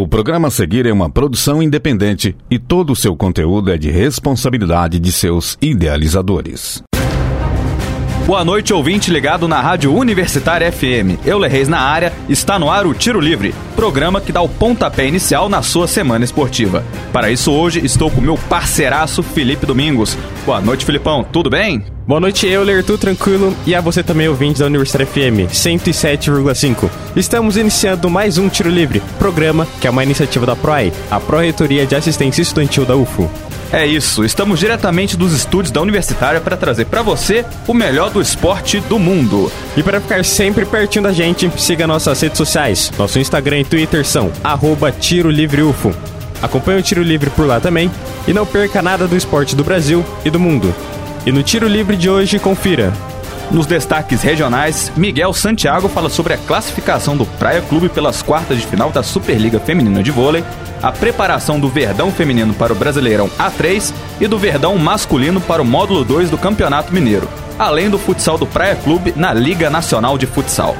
O programa a seguir é uma produção independente e todo o seu conteúdo é de responsabilidade de seus idealizadores. Boa noite, ouvinte ligado na Rádio Universitária FM. Eu, Reis na área, está no ar o Tiro Livre, programa que dá o pontapé inicial na sua semana esportiva. Para isso, hoje estou com meu parceiraço Felipe Domingos. Boa noite, Filipão, tudo bem? Boa noite, Euler, tudo tranquilo? E a você também, ouvinte da Universitária FM 107,5. Estamos iniciando mais um Tiro Livre, programa que é uma iniciativa da PROAI, a Pró-Reitoria de Assistência Estudantil da UFO. É isso, estamos diretamente dos estúdios da Universitária para trazer para você o melhor do esporte do mundo. E para ficar sempre pertinho da gente, siga nossas redes sociais. Nosso Instagram e Twitter são arroba Tiro Livre UFO. Acompanhe o Tiro Livre por lá também e não perca nada do esporte do Brasil e do mundo. E no Tiro Livre de hoje, confira. Nos destaques regionais, Miguel Santiago fala sobre a classificação do Praia Clube pelas quartas de final da Superliga Feminina de Vôlei, a preparação do Verdão Feminino para o Brasileirão A3 e do Verdão Masculino para o Módulo 2 do Campeonato Mineiro, além do futsal do Praia Clube na Liga Nacional de Futsal.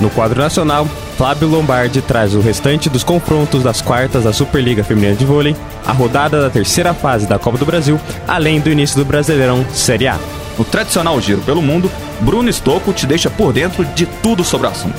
No quadro nacional, Flávio Lombardi traz o restante dos confrontos das quartas da Superliga Feminina de Vôlei, a rodada da terceira fase da Copa do Brasil, além do início do Brasileirão Série A. No tradicional Giro pelo Mundo, Bruno Stocco te deixa por dentro de tudo sobre o assunto.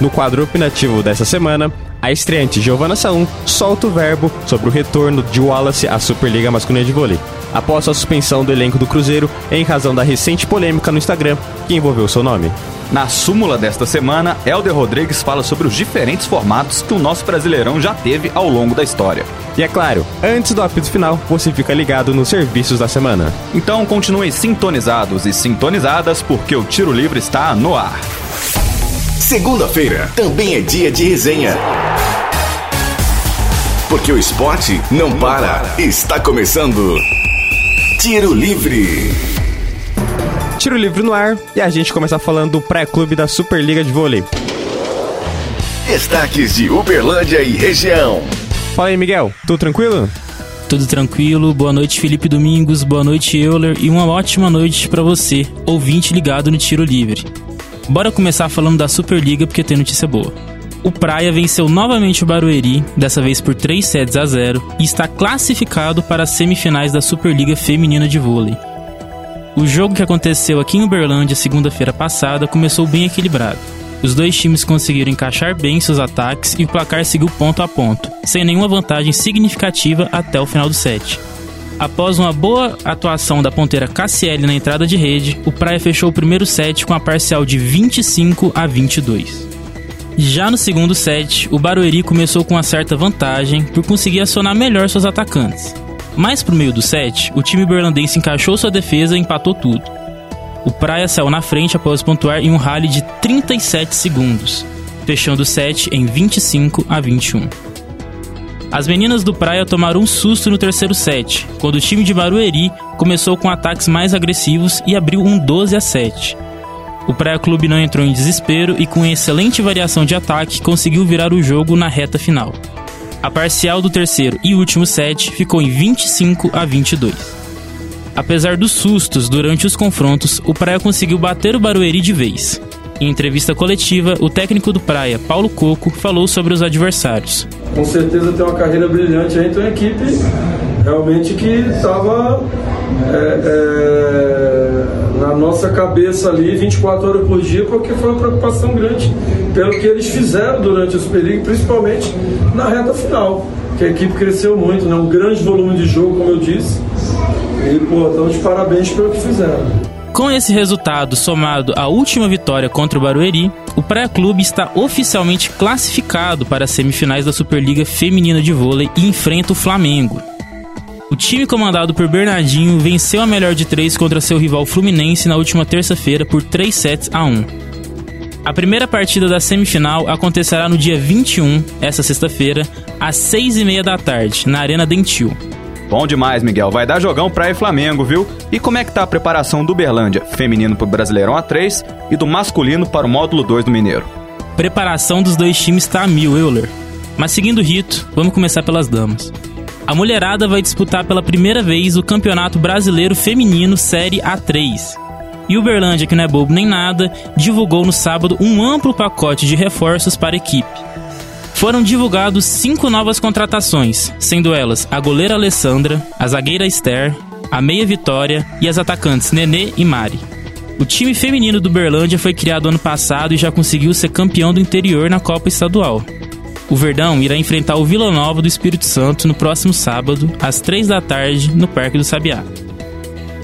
No quadro opinativo dessa semana, a estreante Giovanna Saum solta o verbo sobre o retorno de Wallace à Superliga Masculina de Vôlei, após a suspensão do elenco do Cruzeiro em razão da recente polêmica no Instagram que envolveu seu nome. Na súmula desta semana, Helder Rodrigues fala sobre os diferentes formatos que o nosso Brasileirão já teve ao longo da história. E é claro, antes do apito final, você fica ligado nos serviços da semana. Então continuem sintonizados e sintonizadas porque o Tiro Livre está no ar. Segunda-feira também é dia de resenha. Porque o esporte não para. Está começando. Tiro Livre. Tiro Livre no ar e a gente começa falando do pré-clube da Superliga de Vôlei. Destaques de Uberlândia e região. Fala aí, Miguel. Tudo tranquilo? Tudo tranquilo. Boa noite, Felipe Domingos. Boa noite, Euler. E uma ótima noite para você, ouvinte ligado no Tiro Livre. Bora começar falando da Superliga porque tem notícia boa. O Praia venceu novamente o Barueri, dessa vez por 3 sets a 0, e está classificado para as semifinais da Superliga Feminina de Vôlei. O jogo que aconteceu aqui em Uberlândia segunda-feira passada começou bem equilibrado. Os dois times conseguiram encaixar bem seus ataques e o placar seguiu ponto a ponto, sem nenhuma vantagem significativa até o final do set. Após uma boa atuação da ponteira Cassiele na entrada de rede, o Praia fechou o primeiro set com a parcial de 25 a 22. Já no segundo set, o Barueri começou com uma certa vantagem por conseguir acionar melhor seus atacantes. Mais pro meio do set, o time berlandense encaixou sua defesa e empatou tudo. O Praia saiu na frente após pontuar em um rally de 37 segundos, fechando o set em 25 a 21. As meninas do Praia tomaram um susto no terceiro set, quando o time de Barueri começou com ataques mais agressivos e abriu um 12 a 7. O Praia Clube não entrou em desespero e, com excelente variação de ataque, conseguiu virar o jogo na reta final. A parcial do terceiro e último set ficou em 25 a 22. Apesar dos sustos durante os confrontos, o Praia conseguiu bater o Barueri de vez. Em entrevista coletiva, o técnico do Praia, Paulo Coco, falou sobre os adversários. Com certeza tem uma carreira brilhante aí, então equipe realmente que estava é, é, na nossa cabeça ali 24 horas por dia, porque foi uma preocupação grande pelo que eles fizeram durante os períodos, principalmente na reta final, que a equipe cresceu muito, né? um grande volume de jogo, como eu disse. E, pô, estamos de parabéns pelo que fizeram. Com esse resultado somado à última vitória contra o Barueri, o Praia Clube está oficialmente classificado para as semifinais da Superliga Feminina de Vôlei e enfrenta o Flamengo. O time comandado por Bernardinho venceu a melhor de três contra seu rival Fluminense na última terça-feira por 3 sets a 1. A primeira partida da semifinal acontecerá no dia 21, essa sexta-feira, às 6 e meia da tarde, na Arena Dentil. Bom demais, Miguel. Vai dar jogão Praia e Flamengo, viu? E como é que tá a preparação do Berlândia, feminino pro Brasileirão A3 e do masculino para o módulo 2 do Mineiro? Preparação dos dois times tá a mil, Euler. Mas seguindo o rito, vamos começar pelas damas. A mulherada vai disputar pela primeira vez o Campeonato Brasileiro Feminino Série A3. E o Berlândia, que não é bobo nem nada, divulgou no sábado um amplo pacote de reforços para a equipe. Foram divulgados cinco novas contratações, sendo elas a goleira Alessandra, a zagueira Esther, a meia Vitória e as atacantes Nenê e Mari. O time feminino do Berlândia foi criado ano passado e já conseguiu ser campeão do interior na Copa Estadual. O Verdão irá enfrentar o Vila Nova do Espírito Santo no próximo sábado, às 3 da tarde, no Parque do Sabiá.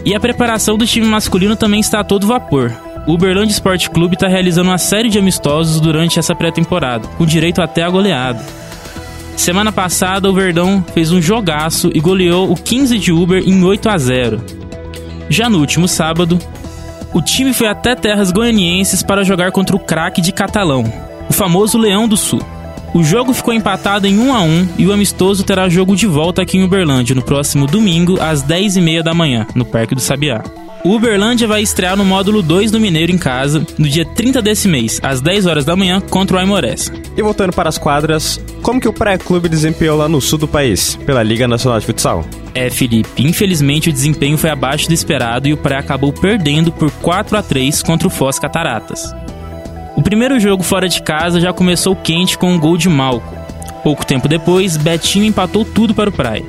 E a preparação do time masculino também está a todo vapor. O Uberlândia Esporte Clube está realizando uma série de amistosos durante essa pré-temporada, com direito até a goleada. Semana passada, o Verdão fez um jogaço e goleou o 15 de Uber em 8 a 0. Já no último sábado, o time foi até terras goianienses para jogar contra o craque de Catalão, o famoso Leão do Sul. O jogo ficou empatado em 1 a 1 e o amistoso terá jogo de volta aqui em Uberlândia no próximo domingo às 10h30 da manhã, no Parque do Sabiá. O Uberlândia vai estrear no módulo 2 do Mineiro em casa no dia 30 desse mês, às 10 horas da manhã, contra o Aimorés. E voltando para as quadras, como que o pré-clube desempenhou lá no sul do país, pela Liga Nacional de Futsal? É, Felipe, infelizmente o desempenho foi abaixo do esperado e o pré acabou perdendo por 4 a 3 contra o Foz Cataratas. O primeiro jogo fora de casa já começou quente com um gol de Malco. Pouco tempo depois, Betinho empatou tudo para o Praia.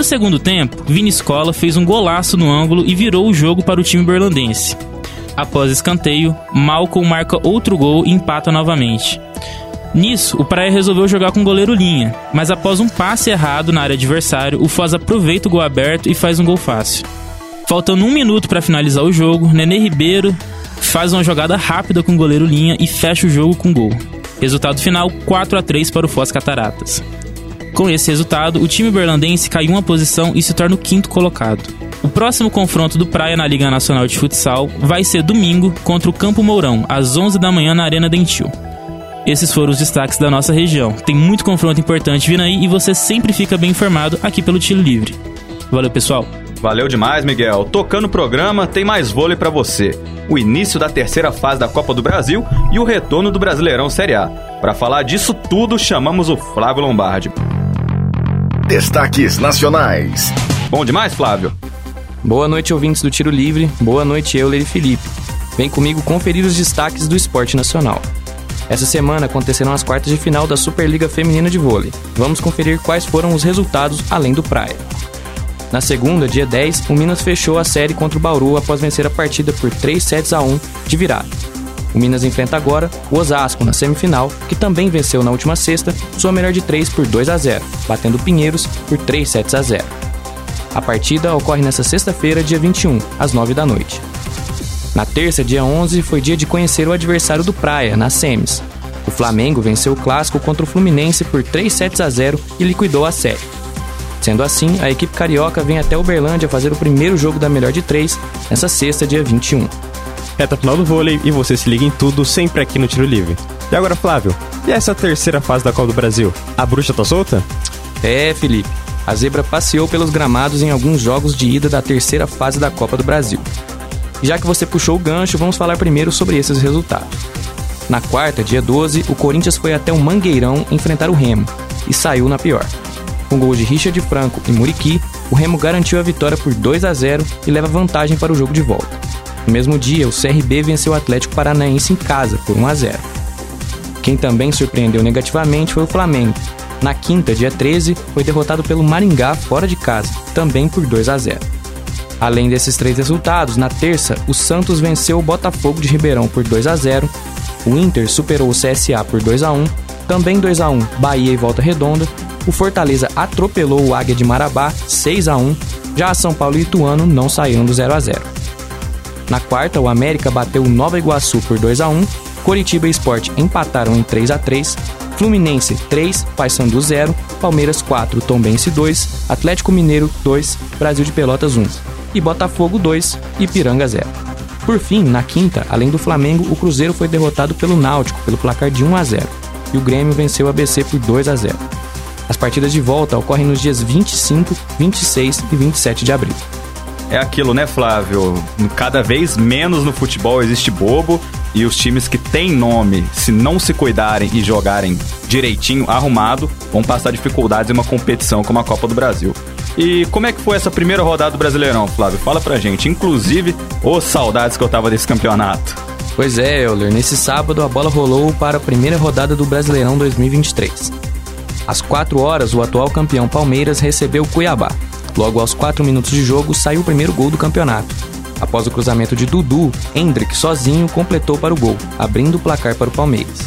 No segundo tempo, Vini Escola fez um golaço no ângulo e virou o jogo para o time berlandense. Após escanteio, Malcolm marca outro gol e empata novamente. Nisso, o Praia resolveu jogar com o goleiro linha, mas após um passe errado na área adversária, o Foz aproveita o gol aberto e faz um gol fácil. Faltando um minuto para finalizar o jogo, Nenê Ribeiro faz uma jogada rápida com o goleiro linha e fecha o jogo com gol. Resultado final 4 a 3 para o Foz Cataratas. Com esse resultado, o time berlandense caiu uma posição e se torna o quinto colocado. O próximo confronto do Praia na Liga Nacional de Futsal vai ser domingo contra o Campo Mourão, às 11 da manhã na Arena Dentil. Esses foram os destaques da nossa região. Tem muito confronto importante vindo aí e você sempre fica bem informado aqui pelo Tiro Livre. Valeu, pessoal! Valeu demais, Miguel. Tocando o programa, tem mais vôlei para você. O início da terceira fase da Copa do Brasil e o retorno do Brasileirão Série A. Para falar disso tudo, chamamos o Flávio Lombardi. Destaques nacionais. Bom demais, Flávio? Boa noite, ouvintes do Tiro Livre. Boa noite, Euler e Felipe. Vem comigo conferir os destaques do esporte nacional. Essa semana acontecerão as quartas de final da Superliga Feminina de Vôlei. Vamos conferir quais foram os resultados além do Praia. Na segunda, dia 10, o Minas fechou a série contra o Bauru após vencer a partida por 3 sets a 1 de virada. O Minas enfrenta agora o Osasco na semifinal, que também venceu na última sexta sua melhor de 3 por 2 a 0, batendo Pinheiros por 3 sets a 0. A partida ocorre nesta sexta-feira, dia 21, às 9 da noite. Na terça, dia 11, foi dia de conhecer o adversário do Praia, nas semis. O Flamengo venceu o clássico contra o Fluminense por 3 sets a 0 e liquidou a série. Sendo assim, a equipe carioca vem até Uberlândia fazer o primeiro jogo da melhor de três nessa sexta, dia 21. Reta final do vôlei e você se liga em tudo sempre aqui no Tiro Livre. E agora, Flávio, e essa terceira fase da Copa do Brasil? A bruxa tá solta? É, Felipe. A zebra passeou pelos gramados em alguns jogos de ida da terceira fase da Copa do Brasil. Já que você puxou o gancho, vamos falar primeiro sobre esses resultados. Na quarta, dia 12, o Corinthians foi até o Mangueirão enfrentar o Remo e saiu na pior. Com gols de Richard Franco e Muriqui, o Remo garantiu a vitória por 2 a 0 e leva vantagem para o jogo de volta. No mesmo dia, o CRB venceu o Atlético Paranaense em casa por 1 a 0. Quem também surpreendeu negativamente foi o Flamengo. Na quinta, dia 13, foi derrotado pelo Maringá fora de casa, também por 2 a 0. Além desses três resultados, na terça, o Santos venceu o Botafogo de Ribeirão por 2 a 0, o Inter superou o CSA por 2 a 1, também 2 a 1 Bahia e Volta Redonda o Fortaleza atropelou o Águia de Marabá 6 a 1, já a São Paulo e Ituano não saíram do 0 a 0. Na quarta, o América bateu o Nova Iguaçu por 2 a 1, Coritiba e Sport empataram em 3 a 3, Fluminense 3, Paysandu 0, Palmeiras 4, Tombense 2, Atlético Mineiro 2, Brasil de Pelotas 1 e Botafogo 2, Ipiranga 0. Por fim, na quinta, além do Flamengo, o Cruzeiro foi derrotado pelo Náutico pelo placar de 1 a 0 e o Grêmio venceu o ABC por 2 a 0. As partidas de volta ocorrem nos dias 25, 26 e 27 de abril. É aquilo, né, Flávio? Cada vez menos no futebol existe bobo e os times que têm nome, se não se cuidarem e jogarem direitinho, arrumado, vão passar dificuldades em uma competição como a Copa do Brasil. E como é que foi essa primeira rodada do Brasileirão, Flávio? Fala pra gente. Inclusive, ô oh, saudades que eu tava desse campeonato. Pois é, Euler, nesse sábado a bola rolou para a primeira rodada do Brasileirão 2023. Às 4 horas, o atual campeão Palmeiras recebeu Cuiabá. Logo aos 4 minutos de jogo, saiu o primeiro gol do campeonato. Após o cruzamento de Dudu, Hendrick sozinho completou para o gol, abrindo o placar para o Palmeiras.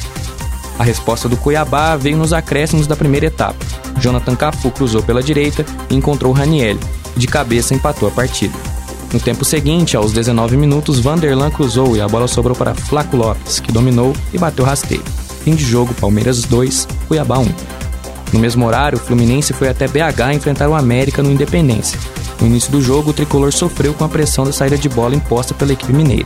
A resposta do Cuiabá veio nos acréscimos da primeira etapa. Jonathan Cafu cruzou pela direita e encontrou Raniel. De cabeça empatou a partida. No tempo seguinte, aos 19 minutos, Vanderlan cruzou e a bola sobrou para Flaco Lopes, que dominou e bateu rasteiro. Fim de jogo, Palmeiras 2, Cuiabá 1. No mesmo horário, o Fluminense foi até BH enfrentar o América no Independência. No início do jogo, o tricolor sofreu com a pressão da saída de bola imposta pela equipe mineira.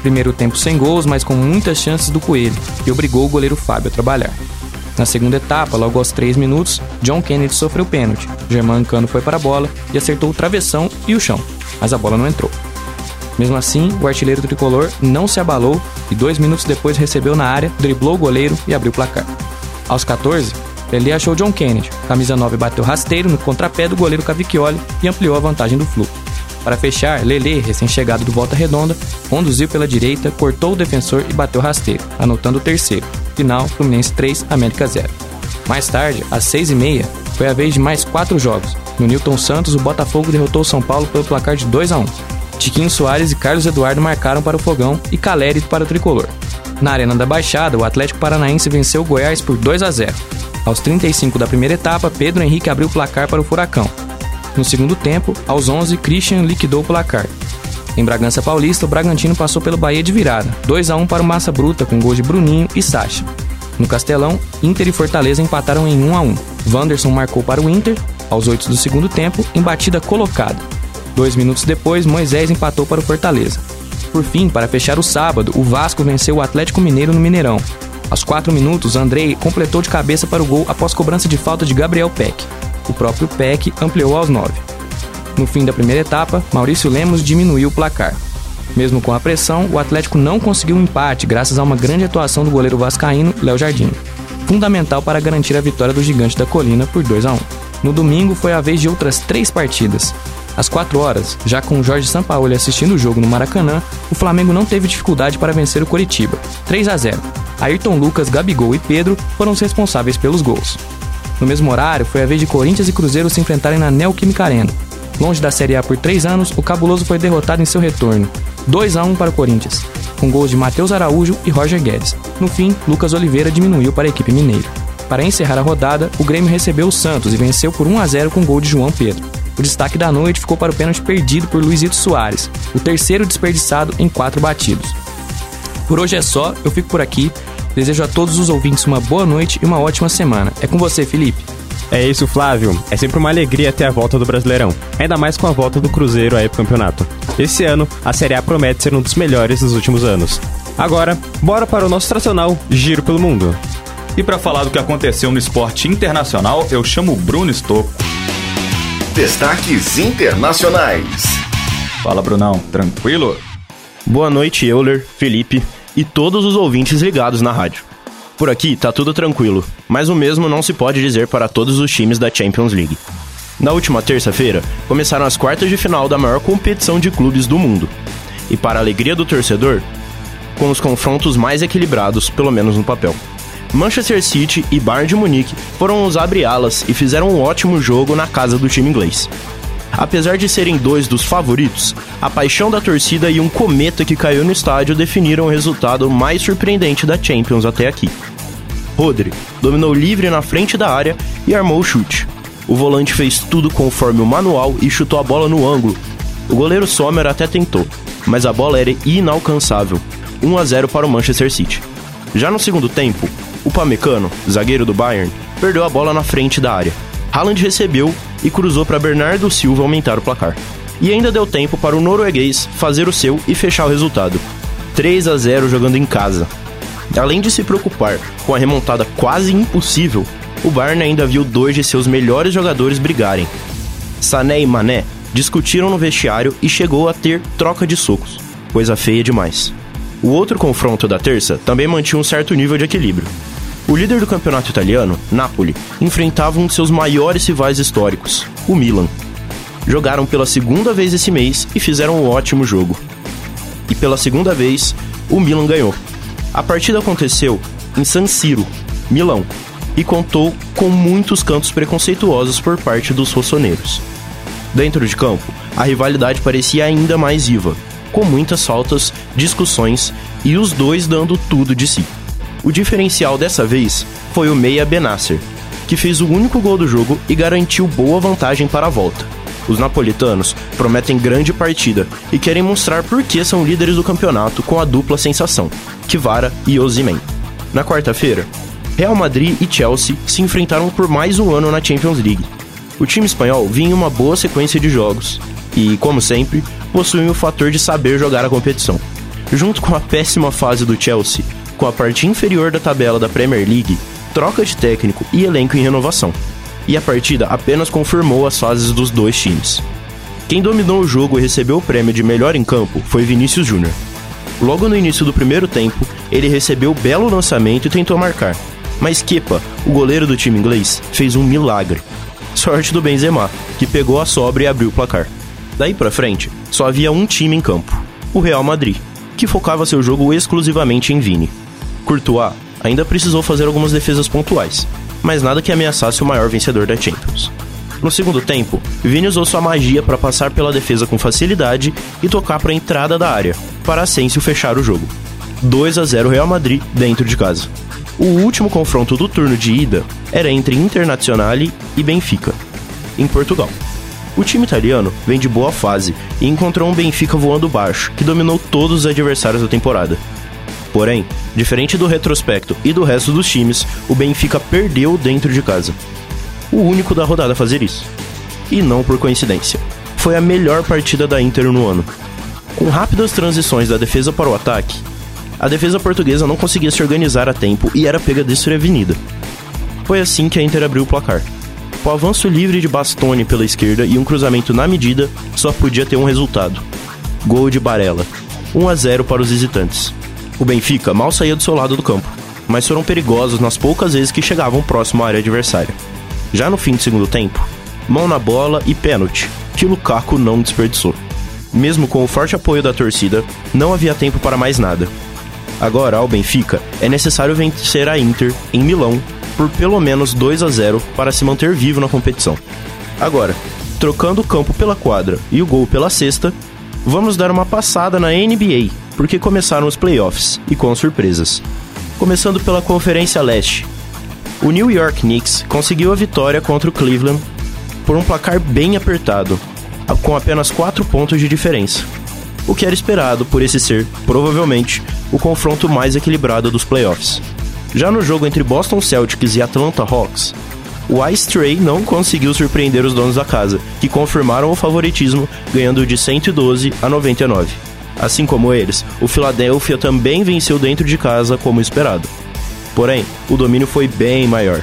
Primeiro tempo sem gols, mas com muitas chances do Coelho, que obrigou o goleiro Fábio a trabalhar. Na segunda etapa, logo aos 3 minutos, John Kennedy sofreu pênalti. Germán Cano foi para a bola e acertou o travessão e o chão, mas a bola não entrou. Mesmo assim, o artilheiro tricolor não se abalou e dois minutos depois recebeu na área, driblou o goleiro e abriu o placar. Aos 14, ele achou John Kennedy. Camisa 9 bateu rasteiro no contrapé do goleiro Cavicchioli e ampliou a vantagem do Flu. Para fechar, Lele, recém-chegado do Volta Redonda, conduziu pela direita, cortou o defensor e bateu rasteiro, anotando o terceiro. Final, Fluminense 3, América 0. Mais tarde, às 6h30, foi a vez de mais quatro jogos. No Newton Santos, o Botafogo derrotou o São Paulo pelo placar de 2 a 1 Tiquinho Soares e Carlos Eduardo marcaram para o Fogão e Caleri para o Tricolor. Na Arena da Baixada, o Atlético Paranaense venceu o Goiás por 2 a 0 aos 35 da primeira etapa, Pedro Henrique abriu o placar para o Furacão. No segundo tempo, aos 11, Christian liquidou o placar. Em Bragança Paulista, o Bragantino passou pelo Bahia de virada, 2 a 1 para o Massa Bruta com gols de Bruninho e Sacha. No Castelão, Inter e Fortaleza empataram em 1 a 1. Wanderson marcou para o Inter aos 8 do segundo tempo em batida colocada. Dois minutos depois, Moisés empatou para o Fortaleza. Por fim, para fechar o sábado, o Vasco venceu o Atlético Mineiro no Mineirão, aos 4 minutos, Andrei completou de cabeça para o gol após cobrança de falta de Gabriel Peck. O próprio Peck ampliou aos 9. No fim da primeira etapa, Maurício Lemos diminuiu o placar. Mesmo com a pressão, o Atlético não conseguiu um empate graças a uma grande atuação do goleiro vascaíno Léo Jardim, fundamental para garantir a vitória do Gigante da Colina por 2 a 1. No domingo foi a vez de outras três partidas. Às 4 horas, já com Jorge Sampaoli assistindo o jogo no Maracanã, o Flamengo não teve dificuldade para vencer o Coritiba, 3 a 0. Ayrton Lucas, Gabigol e Pedro foram os responsáveis pelos gols. No mesmo horário, foi a vez de Corinthians e Cruzeiro se enfrentarem na Neoquímica Arena. Longe da Série A por três anos, o Cabuloso foi derrotado em seu retorno, 2 a 1 para o Corinthians, com gols de Matheus Araújo e Roger Guedes. No fim, Lucas Oliveira diminuiu para a equipe mineira. Para encerrar a rodada, o Grêmio recebeu o Santos e venceu por 1 a 0 com gol de João Pedro. O destaque da noite ficou para o pênalti perdido por Luizito Soares, o terceiro desperdiçado em quatro batidos. Por hoje é só, eu fico por aqui. Desejo a todos os ouvintes uma boa noite e uma ótima semana. É com você, Felipe. É isso, Flávio. É sempre uma alegria ter a volta do Brasileirão, ainda mais com a volta do Cruzeiro aí pro campeonato. Esse ano, a Série A promete ser um dos melhores dos últimos anos. Agora, bora para o nosso tradicional Giro pelo Mundo. E para falar do que aconteceu no esporte internacional, eu chamo o Bruno Stocco. Destaques internacionais. Fala, Brunão. Tranquilo? Boa noite, Euler, Felipe e todos os ouvintes ligados na rádio. Por aqui tá tudo tranquilo, mas o mesmo não se pode dizer para todos os times da Champions League. Na última terça-feira, começaram as quartas de final da maior competição de clubes do mundo. E para a alegria do torcedor, com os confrontos mais equilibrados, pelo menos no papel. Manchester City e Bayern de Munique foram os abre-alas e fizeram um ótimo jogo na casa do time inglês. Apesar de serem dois dos favoritos, a paixão da torcida e um cometa que caiu no estádio definiram o resultado mais surpreendente da Champions até aqui. Rodri dominou livre na frente da área e armou o chute. O volante fez tudo conforme o manual e chutou a bola no ângulo. O goleiro Sommer até tentou, mas a bola era inalcançável. 1 a 0 para o Manchester City. Já no segundo tempo, o Pamecano, zagueiro do Bayern, perdeu a bola na frente da área. Haaland recebeu e cruzou para Bernardo Silva aumentar o placar. E ainda deu tempo para o norueguês fazer o seu e fechar o resultado. 3 a 0 jogando em casa. Além de se preocupar com a remontada quase impossível, o Bayern ainda viu dois de seus melhores jogadores brigarem. Sané e Mané discutiram no vestiário e chegou a ter troca de socos, coisa feia demais. O outro confronto da terça também mantinha um certo nível de equilíbrio. O líder do campeonato italiano, Napoli, enfrentava um de seus maiores rivais históricos, o Milan. Jogaram pela segunda vez esse mês e fizeram um ótimo jogo. E pela segunda vez, o Milan ganhou. A partida aconteceu em San Siro, Milão, e contou com muitos cantos preconceituosos por parte dos rossoneiros. Dentro de campo, a rivalidade parecia ainda mais viva, com muitas faltas, discussões e os dois dando tudo de si. O diferencial dessa vez foi o meia Benasser, que fez o único gol do jogo e garantiu boa vantagem para a volta. Os napolitanos prometem grande partida e querem mostrar por que são líderes do campeonato com a dupla sensação, Kivara e Osimhen. Na quarta-feira, Real Madrid e Chelsea se enfrentaram por mais um ano na Champions League. O time espanhol vinha em uma boa sequência de jogos e, como sempre, possui o fator de saber jogar a competição. Junto com a péssima fase do Chelsea, com a parte inferior da tabela da Premier League, troca de técnico e elenco em renovação. E a partida apenas confirmou as fases dos dois times. Quem dominou o jogo e recebeu o prêmio de melhor em campo foi Vinícius Júnior. Logo no início do primeiro tempo, ele recebeu belo lançamento e tentou marcar. Mas Kepa, o goleiro do time inglês, fez um milagre. Sorte do Benzema, que pegou a sobra e abriu o placar. Daí pra frente, só havia um time em campo, o Real Madrid, que focava seu jogo exclusivamente em Vini. Courtois ainda precisou fazer algumas defesas pontuais, mas nada que ameaçasse o maior vencedor da Champions. No segundo tempo, Vini usou sua magia para passar pela defesa com facilidade e tocar para a entrada da área, para Asensio fechar o jogo. 2 a 0 Real Madrid dentro de casa. O último confronto do turno de ida era entre Internazionale e Benfica, em Portugal. O time italiano vem de boa fase e encontrou um Benfica voando baixo, que dominou todos os adversários da temporada. Porém, diferente do retrospecto e do resto dos times, o Benfica perdeu dentro de casa. O único da rodada a fazer isso. E não por coincidência. Foi a melhor partida da Inter no ano. Com rápidas transições da defesa para o ataque, a defesa portuguesa não conseguia se organizar a tempo e era pega desprevenida. Foi assim que a Inter abriu o placar. O avanço livre de Bastoni pela esquerda e um cruzamento na medida, só podia ter um resultado. Gol de Barella. 1 a 0 para os visitantes. O Benfica mal saía do seu lado do campo, mas foram perigosos nas poucas vezes que chegavam próximo à área adversária. Já no fim do segundo tempo, mão na bola e pênalti, que Lukaku não desperdiçou. Mesmo com o forte apoio da torcida, não havia tempo para mais nada. Agora, ao Benfica, é necessário vencer a Inter em Milão por pelo menos 2 a 0 para se manter vivo na competição. Agora, trocando o campo pela quadra e o gol pela cesta, vamos dar uma passada na NBA, porque começaram os playoffs e com surpresas. Começando pela Conferência Leste. O New York Knicks conseguiu a vitória contra o Cleveland por um placar bem apertado, com apenas 4 pontos de diferença. O que era esperado por esse ser, provavelmente, o confronto mais equilibrado dos playoffs. Já no jogo entre Boston Celtics e Atlanta Hawks, o Ice Tray não conseguiu surpreender os donos da casa, que confirmaram o favoritismo, ganhando de 112 a 99. Assim como eles, o Philadelphia também venceu dentro de casa como esperado. Porém, o domínio foi bem maior.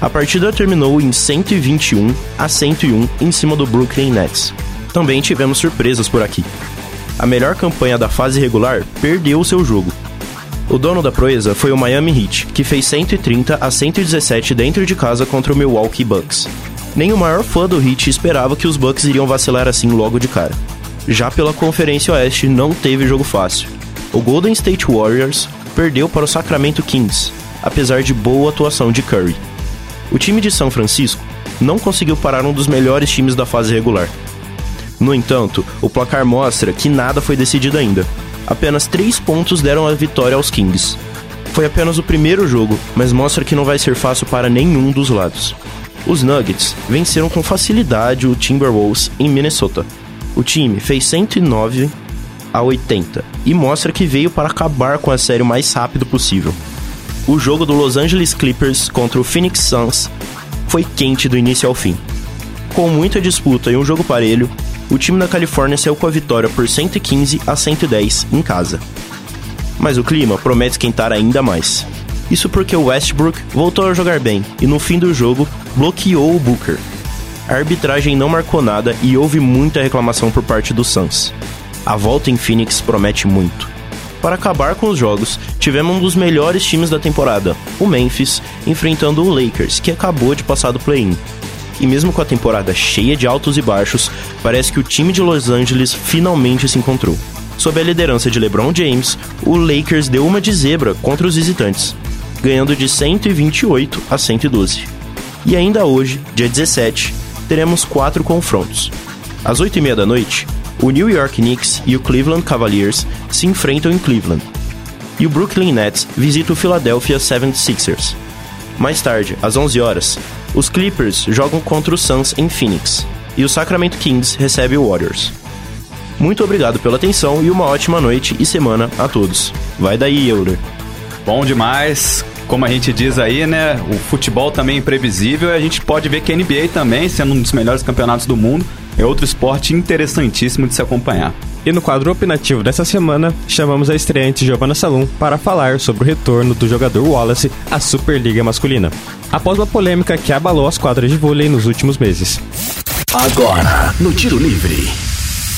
A partida terminou em 121 a 101 em cima do Brooklyn Nets. Também tivemos surpresas por aqui. A melhor campanha da fase regular perdeu o seu jogo. O dono da proeza foi o Miami Heat, que fez 130 a 117 dentro de casa contra o Milwaukee Bucks. Nem o maior fã do Heat esperava que os Bucks iriam vacilar assim logo de cara. Já pela Conferência Oeste não teve jogo fácil. O Golden State Warriors perdeu para o Sacramento Kings, apesar de boa atuação de Curry. O time de São Francisco não conseguiu parar um dos melhores times da fase regular. No entanto, o placar mostra que nada foi decidido ainda. Apenas três pontos deram a vitória aos Kings. Foi apenas o primeiro jogo, mas mostra que não vai ser fácil para nenhum dos lados. Os Nuggets venceram com facilidade o Timberwolves em Minnesota. O time fez 109 a 80 e mostra que veio para acabar com a série o mais rápido possível. O jogo do Los Angeles Clippers contra o Phoenix Suns foi quente do início ao fim. Com muita disputa e um jogo parelho, o time da Califórnia saiu com a vitória por 115 a 110 em casa. Mas o clima promete esquentar ainda mais. Isso porque o Westbrook voltou a jogar bem e no fim do jogo bloqueou o Booker. A arbitragem não marcou nada e houve muita reclamação por parte do Suns. A volta em Phoenix promete muito. Para acabar com os jogos, tivemos um dos melhores times da temporada, o Memphis, enfrentando o Lakers, que acabou de passar do play-in. E mesmo com a temporada cheia de altos e baixos, parece que o time de Los Angeles finalmente se encontrou. Sob a liderança de LeBron James, o Lakers deu uma de zebra contra os visitantes, ganhando de 128 a 112. E ainda hoje, dia 17, teremos quatro confrontos. Às 8h30 da noite, o New York Knicks e o Cleveland Cavaliers se enfrentam em Cleveland. E o Brooklyn Nets visita o Philadelphia 76ers. Mais tarde, às 11 horas, os Clippers jogam contra o Suns em Phoenix. E o Sacramento Kings recebe o Warriors. Muito obrigado pela atenção e uma ótima noite e semana a todos. Vai daí, Euler. Bom demais. Como a gente diz aí, né? O futebol também é imprevisível e a gente pode ver que a NBA também, sendo um dos melhores campeonatos do mundo, é outro esporte interessantíssimo de se acompanhar. E no quadro opinativo dessa semana, chamamos a estreante Giovanna Salum para falar sobre o retorno do jogador Wallace à Superliga Masculina, após uma polêmica que abalou as quadras de vôlei nos últimos meses. Agora, no Tiro Livre.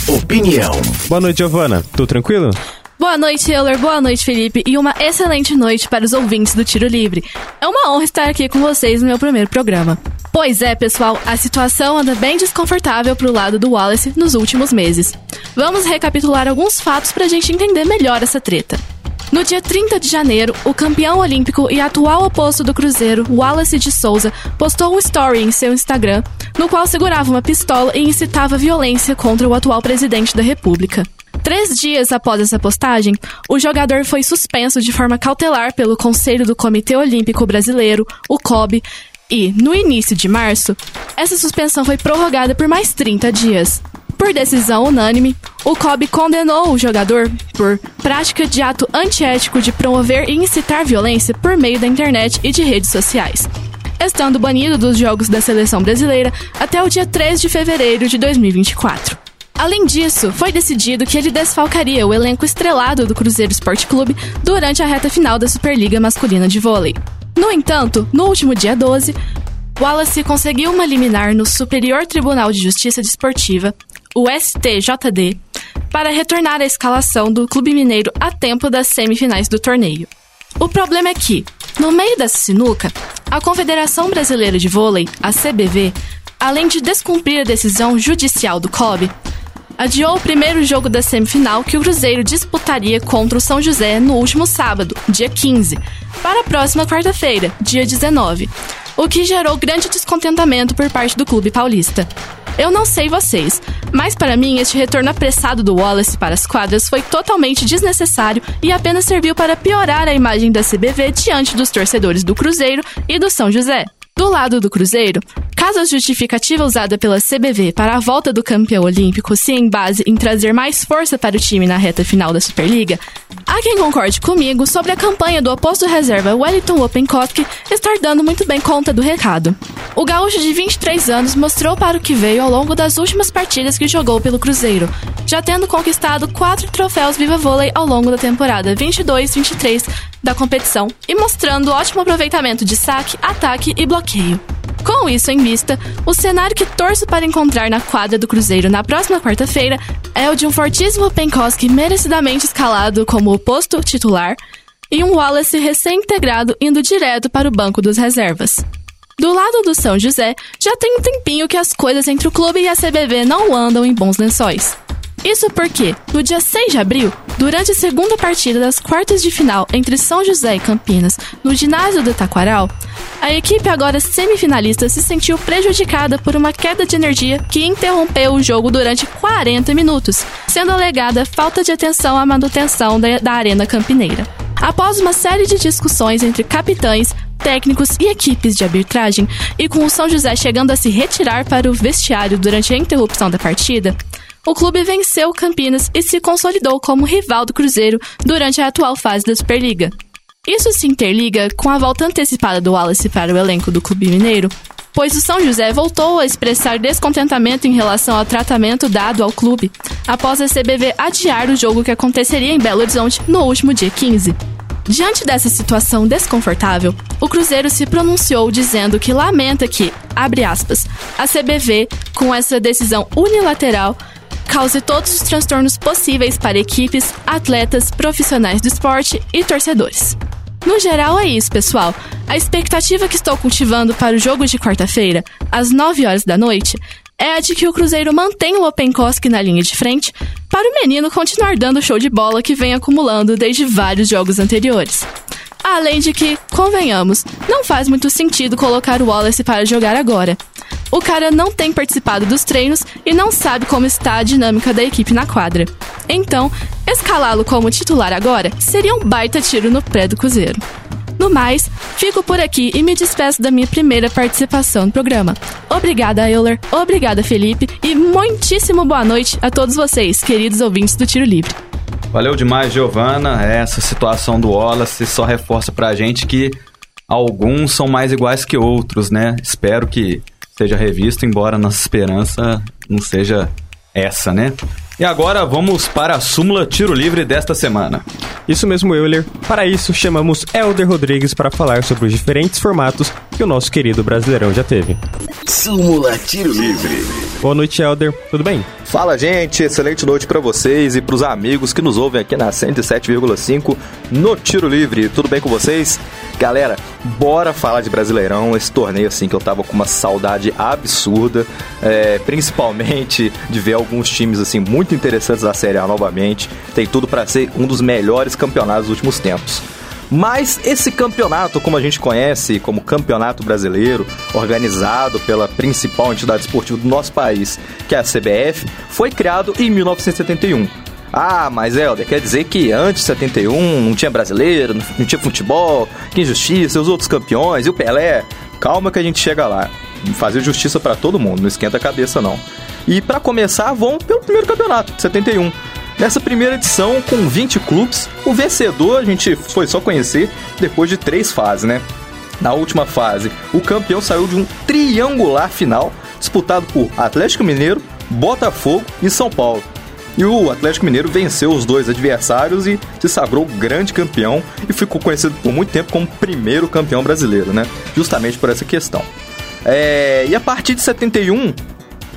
Opinião. Boa noite, Giovanna. Tudo tranquilo? Boa noite, Euler. Boa noite, Felipe. E uma excelente noite para os ouvintes do Tiro Livre. É uma honra estar aqui com vocês no meu primeiro programa. Pois é, pessoal, a situação anda bem desconfortável pro lado do Wallace nos últimos meses. Vamos recapitular alguns fatos pra gente entender melhor essa treta. No dia 30 de janeiro, o campeão olímpico e atual oposto do Cruzeiro, Wallace de Souza, postou um story em seu Instagram, no qual segurava uma pistola e incitava violência contra o atual presidente da República. Três dias após essa postagem, o jogador foi suspenso de forma cautelar pelo Conselho do Comitê Olímpico Brasileiro, o COB, e, no início de março, essa suspensão foi prorrogada por mais 30 dias. Por decisão unânime, o COB condenou o jogador por prática de ato antiético de promover e incitar violência por meio da internet e de redes sociais, estando banido dos jogos da seleção brasileira até o dia 3 de fevereiro de 2024. Além disso, foi decidido que ele desfalcaria o elenco estrelado do Cruzeiro Esporte Clube durante a reta final da Superliga Masculina de Vôlei. No entanto, no último dia 12, Wallace conseguiu uma liminar no Superior Tribunal de Justiça Desportiva, o STJD, para retornar à escalação do Clube Mineiro a tempo das semifinais do torneio. O problema é que, no meio dessa sinuca, a Confederação Brasileira de Vôlei, a CBV, além de descumprir a decisão judicial do COB, adiou o primeiro jogo da semifinal que o Cruzeiro disputaria contra o São José no último sábado, dia 15, para a próxima quarta-feira, dia 19, o que gerou grande descontentamento por parte do clube paulista. Eu não sei vocês, mas para mim este retorno apressado do Wallace para as quadras foi totalmente desnecessário e apenas serviu para piorar a imagem da CBV diante dos torcedores do Cruzeiro e do São José. Do lado do Cruzeiro, caso a justificativa usada pela CBV para a volta do campeão olímpico se embase em trazer mais força para o time na reta final da Superliga, há quem concorde comigo sobre a campanha do oposto reserva Wellington Openkowski estar dando muito bem conta do recado. O gaúcho de 23 anos mostrou para o que veio ao longo das últimas partidas que jogou pelo Cruzeiro, já tendo conquistado quatro troféus Viva Vôlei ao longo da temporada 22-23 da competição e mostrando ótimo aproveitamento de saque, ataque e bloqueio. Com isso em vista, o cenário que torço para encontrar na quadra do Cruzeiro na próxima quarta-feira é o de um fortíssimo Penkoski merecidamente escalado como o posto titular e um Wallace recém-integrado indo direto para o banco dos reservas. Do lado do São José, já tem um tempinho que as coisas entre o clube e a CBV não andam em bons lençóis. Isso porque, no dia 6 de abril, durante a segunda partida das quartas de final entre São José e Campinas, no ginásio do Taquaral, a equipe agora semifinalista se sentiu prejudicada por uma queda de energia que interrompeu o jogo durante 40 minutos, sendo alegada falta de atenção à manutenção da, Arena Campineira. Após uma série de discussões entre capitães, técnicos e equipes de arbitragem, e com o São José chegando a se retirar para o vestiário durante a interrupção da partida, o clube venceu Campinas e se consolidou como rival do Cruzeiro durante a atual fase da Superliga. Isso se interliga com a volta antecipada do Wallace para o elenco do Clube Mineiro, pois o São José voltou a expressar descontentamento em relação ao tratamento dado ao clube, após a CBV adiar o jogo que aconteceria em Belo Horizonte no último dia 15. Diante dessa situação desconfortável, o Cruzeiro se pronunciou dizendo que lamenta que, abre aspas, a CBV, com essa decisão unilateral, cause todos os transtornos possíveis para equipes, atletas, profissionais do esporte e torcedores. No geral, é isso, pessoal. A expectativa que estou cultivando para o jogo de quarta-feira, às 9 horas da noite, é a de que o Cruzeiro mantenha o Openkoski na linha de frente para o menino continuar dando o show de bola que vem acumulando desde vários jogos anteriores. Além de que, convenhamos, não faz muito sentido colocar o Wallace para jogar agora. O cara não tem participado dos treinos e não sabe como está a dinâmica da equipe na quadra. Então, escalá-lo como titular agora seria um baita tiro no pé do Cruzeiro. No mais, fico por aqui e me despeço da minha primeira participação no programa. Obrigada, Euler, obrigada, Felipe, e muitíssimo boa noite a todos vocês, queridos ouvintes do Tiro Livre. Valeu demais, Giovana. Essa situação do Wallace só reforça pra gente que alguns são mais iguais que outros, né? Espero que seja revisto, embora nossa esperança não seja essa, né? E agora vamos para a súmula tiro livre desta semana. Isso mesmo, Euler. Para isso, chamamos Elder Rodrigues para falar sobre os diferentes formatos que o nosso querido Brasileirão já teve. Súmula Tiro Livre. Boa noite, Elder. Tudo bem? Fala, gente. Excelente noite para vocês e para os amigos que nos ouvem aqui na 107,5 no Tiro Livre. Tudo bem com vocês? Galera, bora falar de Brasileirão, esse torneio assim que eu tava com uma saudade absurda, é, principalmente de ver alguns times assim muito interessantes da Série A novamente. Tem tudo para ser um dos melhores campeonatos dos últimos tempos. Mas esse campeonato, como a gente conhece como Campeonato Brasileiro, organizado pela principal entidade esportiva do nosso país, que é a CBF, foi criado em 1971. Ah, mas Helder, quer dizer que antes de 71 não tinha brasileiro, não tinha futebol, que injustiça, os outros campeões e o Pelé. Calma que a gente chega lá. Fazer justiça para todo mundo, não esquenta a cabeça não. E para começar, vamos pelo primeiro campeonato, 71. Nessa primeira edição, com 20 clubes, o vencedor a gente foi só conhecer depois de três fases, né? Na última fase, o campeão saiu de um triangular final disputado por Atlético Mineiro, Botafogo e São Paulo. E o Atlético Mineiro venceu os dois adversários e se sagrou grande campeão e ficou conhecido por muito tempo como primeiro campeão brasileiro, né? Justamente por essa questão. É... E a partir de 71,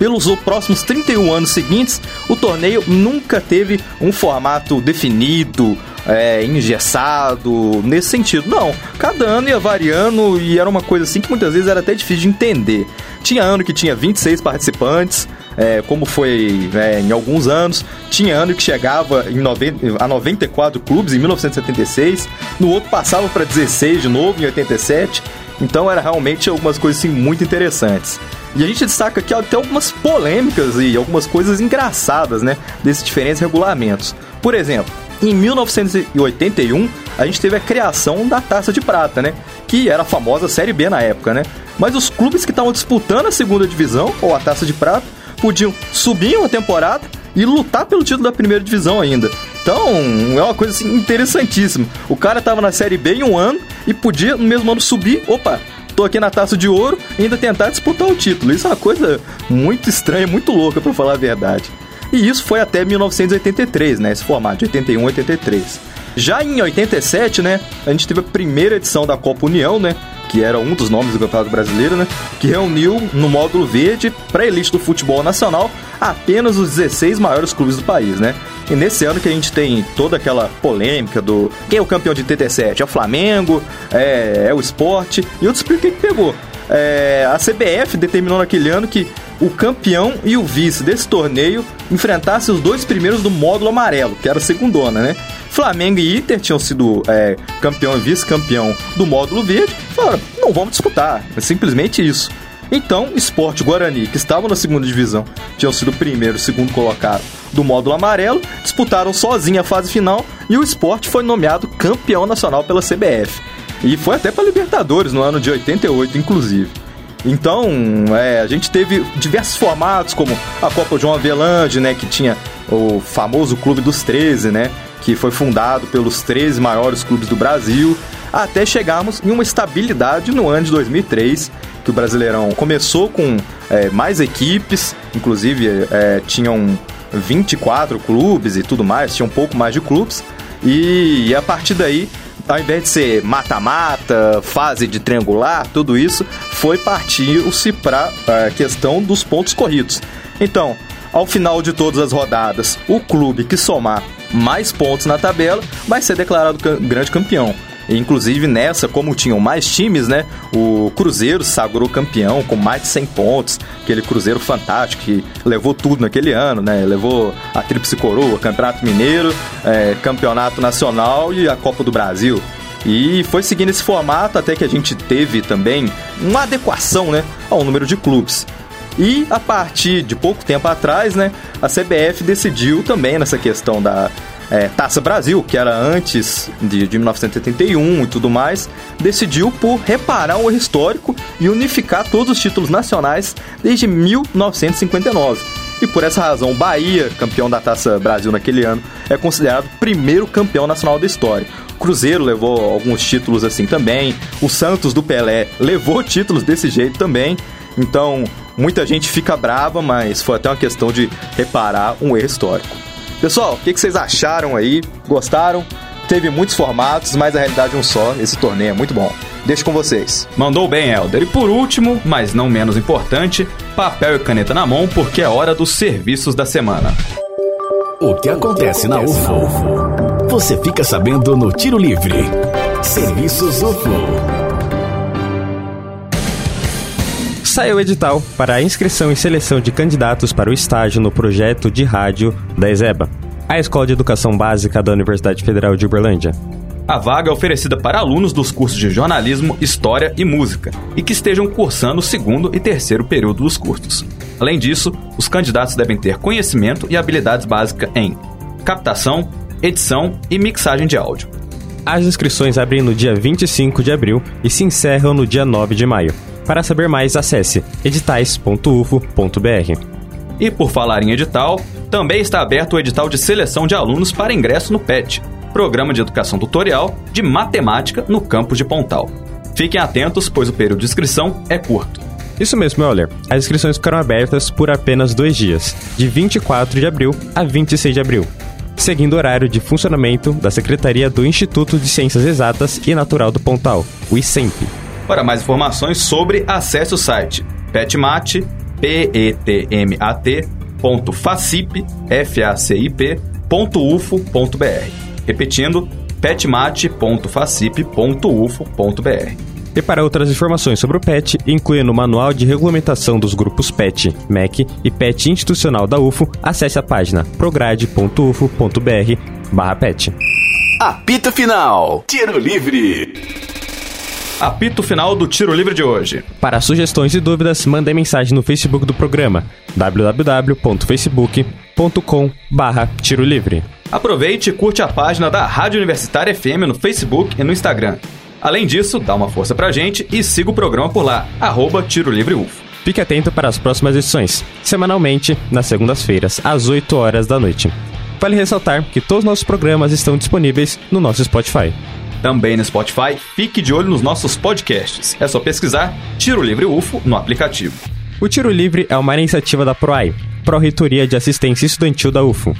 pelos próximos 31 anos seguintes, o torneio nunca teve um formato definido, é, engessado, nesse sentido. Não, cada ano ia variando e era uma coisa assim que muitas vezes era até difícil de entender. Tinha ano que tinha 26 participantes, é, como foi é, em alguns anos. Tinha ano que chegava em 90, a 94 clubes em 1976, no outro passava para 16 de novo em 87. Então era realmente algumas coisas assim, muito interessantes. E a gente destaca aqui até algumas polêmicas e algumas coisas engraçadas, né, desses diferentes regulamentos. Por exemplo, em 1981, a gente teve a criação da Taça de Prata, né? Que era a famosa Série B na época, né? Mas os clubes que estavam disputando a segunda divisão, ou a Taça de Prata, podiam subir uma temporada e lutar pelo título da primeira divisão ainda. Então, é uma coisa assim, interessantíssima. O cara estava na Série B em um ano e podia no mesmo ano subir, opa, tô aqui na taça de ouro e ainda tentar disputar o título. Isso é uma coisa muito estranha, muito louca para falar a verdade. E isso foi até 1983, né, esse formato de 81 83. Já em 87, né, a gente teve a primeira edição da Copa União, né, que era um dos nomes do Campeonato Brasileiro, né? Que reuniu no módulo verde, para elite do futebol nacional, apenas os 16 maiores clubes do país, né? E nesse ano que a gente tem toda aquela polêmica do quem é o campeão de 87? É o Flamengo, é, é o esporte, e eu te explico o que pegou. É, a CBF determinou naquele ano que o campeão e o vice desse torneio enfrentassem os dois primeiros do módulo amarelo, que era a segundona, né? Flamengo e Inter tinham sido é, campeão e vice-campeão do módulo verde, falaram, não vamos disputar, é simplesmente isso. Então, Esporte Guarani, que estavam na segunda divisão, tinham sido primeiro e segundo colocado do módulo amarelo, disputaram sozinho a fase final e o esporte foi nomeado campeão nacional pela CBF. E foi até para Libertadores no ano de 88, inclusive. Então, é, a gente teve diversos formatos, como a Copa João Avelange, né, que tinha o famoso Clube dos 13, né, que foi fundado pelos 13 maiores clubes do Brasil, até chegarmos em uma estabilidade no ano de 2003, que o Brasileirão começou com é, mais equipes, inclusive é, tinham 24 clubes e tudo mais, tinha um pouco mais de clubes, e, e a partir daí ao invés de ser mata-mata, fase de triangular, tudo isso, foi partir-se para a questão dos pontos corridos. Então, ao final de todas as rodadas, o clube que somar mais pontos na tabela vai ser declarado grande campeão. Inclusive nessa, como tinham mais times, né? O Cruzeiro sagrou campeão com mais de 100 pontos. Aquele Cruzeiro fantástico que levou tudo naquele ano, né? Levou a Tríplice Coroa, Campeonato Mineiro, é, Campeonato Nacional e a Copa do Brasil. E foi seguindo esse formato até que a gente teve também uma adequação né, ao número de clubes. E a partir de pouco tempo atrás, né, a CBF decidiu também nessa questão da é, Taça Brasil, que era antes de, de 1981 e tudo mais, decidiu por reparar o erro histórico e unificar todos os títulos nacionais desde 1959. E por essa razão, Bahia, campeão da Taça Brasil naquele ano, é considerado o primeiro campeão nacional da história. O Cruzeiro levou alguns títulos assim também. O Santos do Pelé levou títulos desse jeito também. Então, muita gente fica brava, mas foi até uma questão de reparar um erro histórico. Pessoal, o que, que vocês acharam aí? Gostaram? Teve muitos formatos, mas a realidade é um só. Esse torneio é muito bom. Deixo com vocês. Mandou bem, Helder. E por último, mas não menos importante, papel e caneta na mão, porque é hora dos serviços da semana. O que acontece na UFO? Você fica sabendo no Tiro Livre. Serviços UFO. Saiu o edital para a inscrição e seleção de candidatos para o estágio no projeto de rádio da ESEBA, a Escola de Educação Básica da Universidade Federal de Uberlândia. A vaga é oferecida para alunos dos cursos de jornalismo, história e música e que estejam cursando o segundo e terceiro período dos cursos. Além disso, os candidatos devem ter conhecimento e habilidades básicas em captação, edição e mixagem de áudio. As inscrições abrem no dia 25 de abril e se encerram no dia 9 de maio. Para saber mais, acesse editais.ufo.br. E por falar em edital, também está aberto o edital de seleção de alunos para ingresso no PET, Programa de Educação Tutorial de Matemática no campus de Pontal. Fiquem atentos, pois o período de inscrição é curto. Isso mesmo, Euler. As inscrições ficaram abertas por apenas dois dias, de 24 de abril a 26 de abril, seguindo o horário de funcionamento da Secretaria do Instituto de Ciências Exatas e Natural do Pontal, o ICEMP. Para mais informações sobre, acesse o site petmat, petmat.facip.ufo.br. Repetindo, petmat.facip.ufo.br. E para outras informações sobre o PET, incluindo o Manual de Regulamentação dos Grupos PET, MEC e PET Institucional da UFO, acesse a página prograde.ufo.br PET. Apito Final. Tiro Livre. Apito final do Tiro Livre de hoje. Para sugestões e dúvidas, mandem mensagem no Facebook do programa www.facebook.com Tiro Livre. Aproveite e curte a página da Rádio Universitária FM no Facebook e no Instagram. Além disso, dá uma força pra gente e siga o programa por lá, arroba Tiro Livre UFO. Fique atento para as próximas edições, semanalmente, nas segundas-feiras, às 8 horas da noite. Vale ressaltar que todos os nossos programas estão disponíveis no nosso Spotify. Também no Spotify, fique de olho nos nossos podcasts. É só pesquisar Tiro Livre UFO no aplicativo. O Tiro Livre é uma iniciativa da PROAI, Pró-Reitoria de Assistência Estudantil da UFO.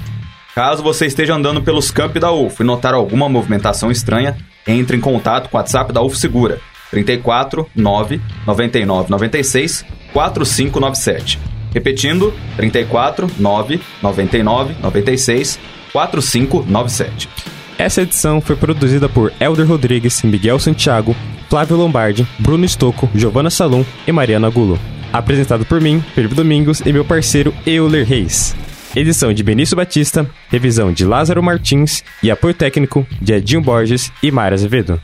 Caso você esteja andando pelos campi da UFO e notar alguma movimentação estranha, entre em contato com o WhatsApp da UFO Segura, 34 9 99 96 4597. Repetindo, 34 9 99 96 4597. Essa edição foi produzida por Elder Rodrigues, Miguel Santiago, Flávio Lombardi, Bruno Stocco, Giovanna Salum e Mariana Gulo. Apresentado por mim, Felipe Domingos e meu parceiro Euler Reis. Edição de Benício Batista, revisão de Lázaro Martins e apoio técnico de Edinho Borges e Mara Azevedo.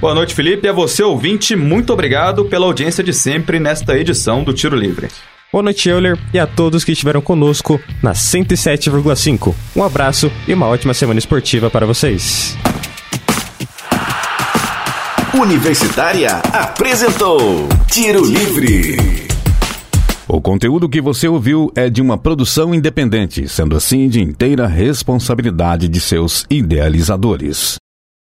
Boa noite, Felipe. A você, ouvinte, muito obrigado pela audiência de sempre nesta edição do Tiro Livre. Boa noite, Euler, e a todos que estiveram conosco na 107,5. Um abraço e uma ótima semana esportiva para vocês. Universitária apresentou Tiro Livre. O conteúdo que você ouviu é de uma produção independente, sendo assim de inteira responsabilidade de seus idealizadores.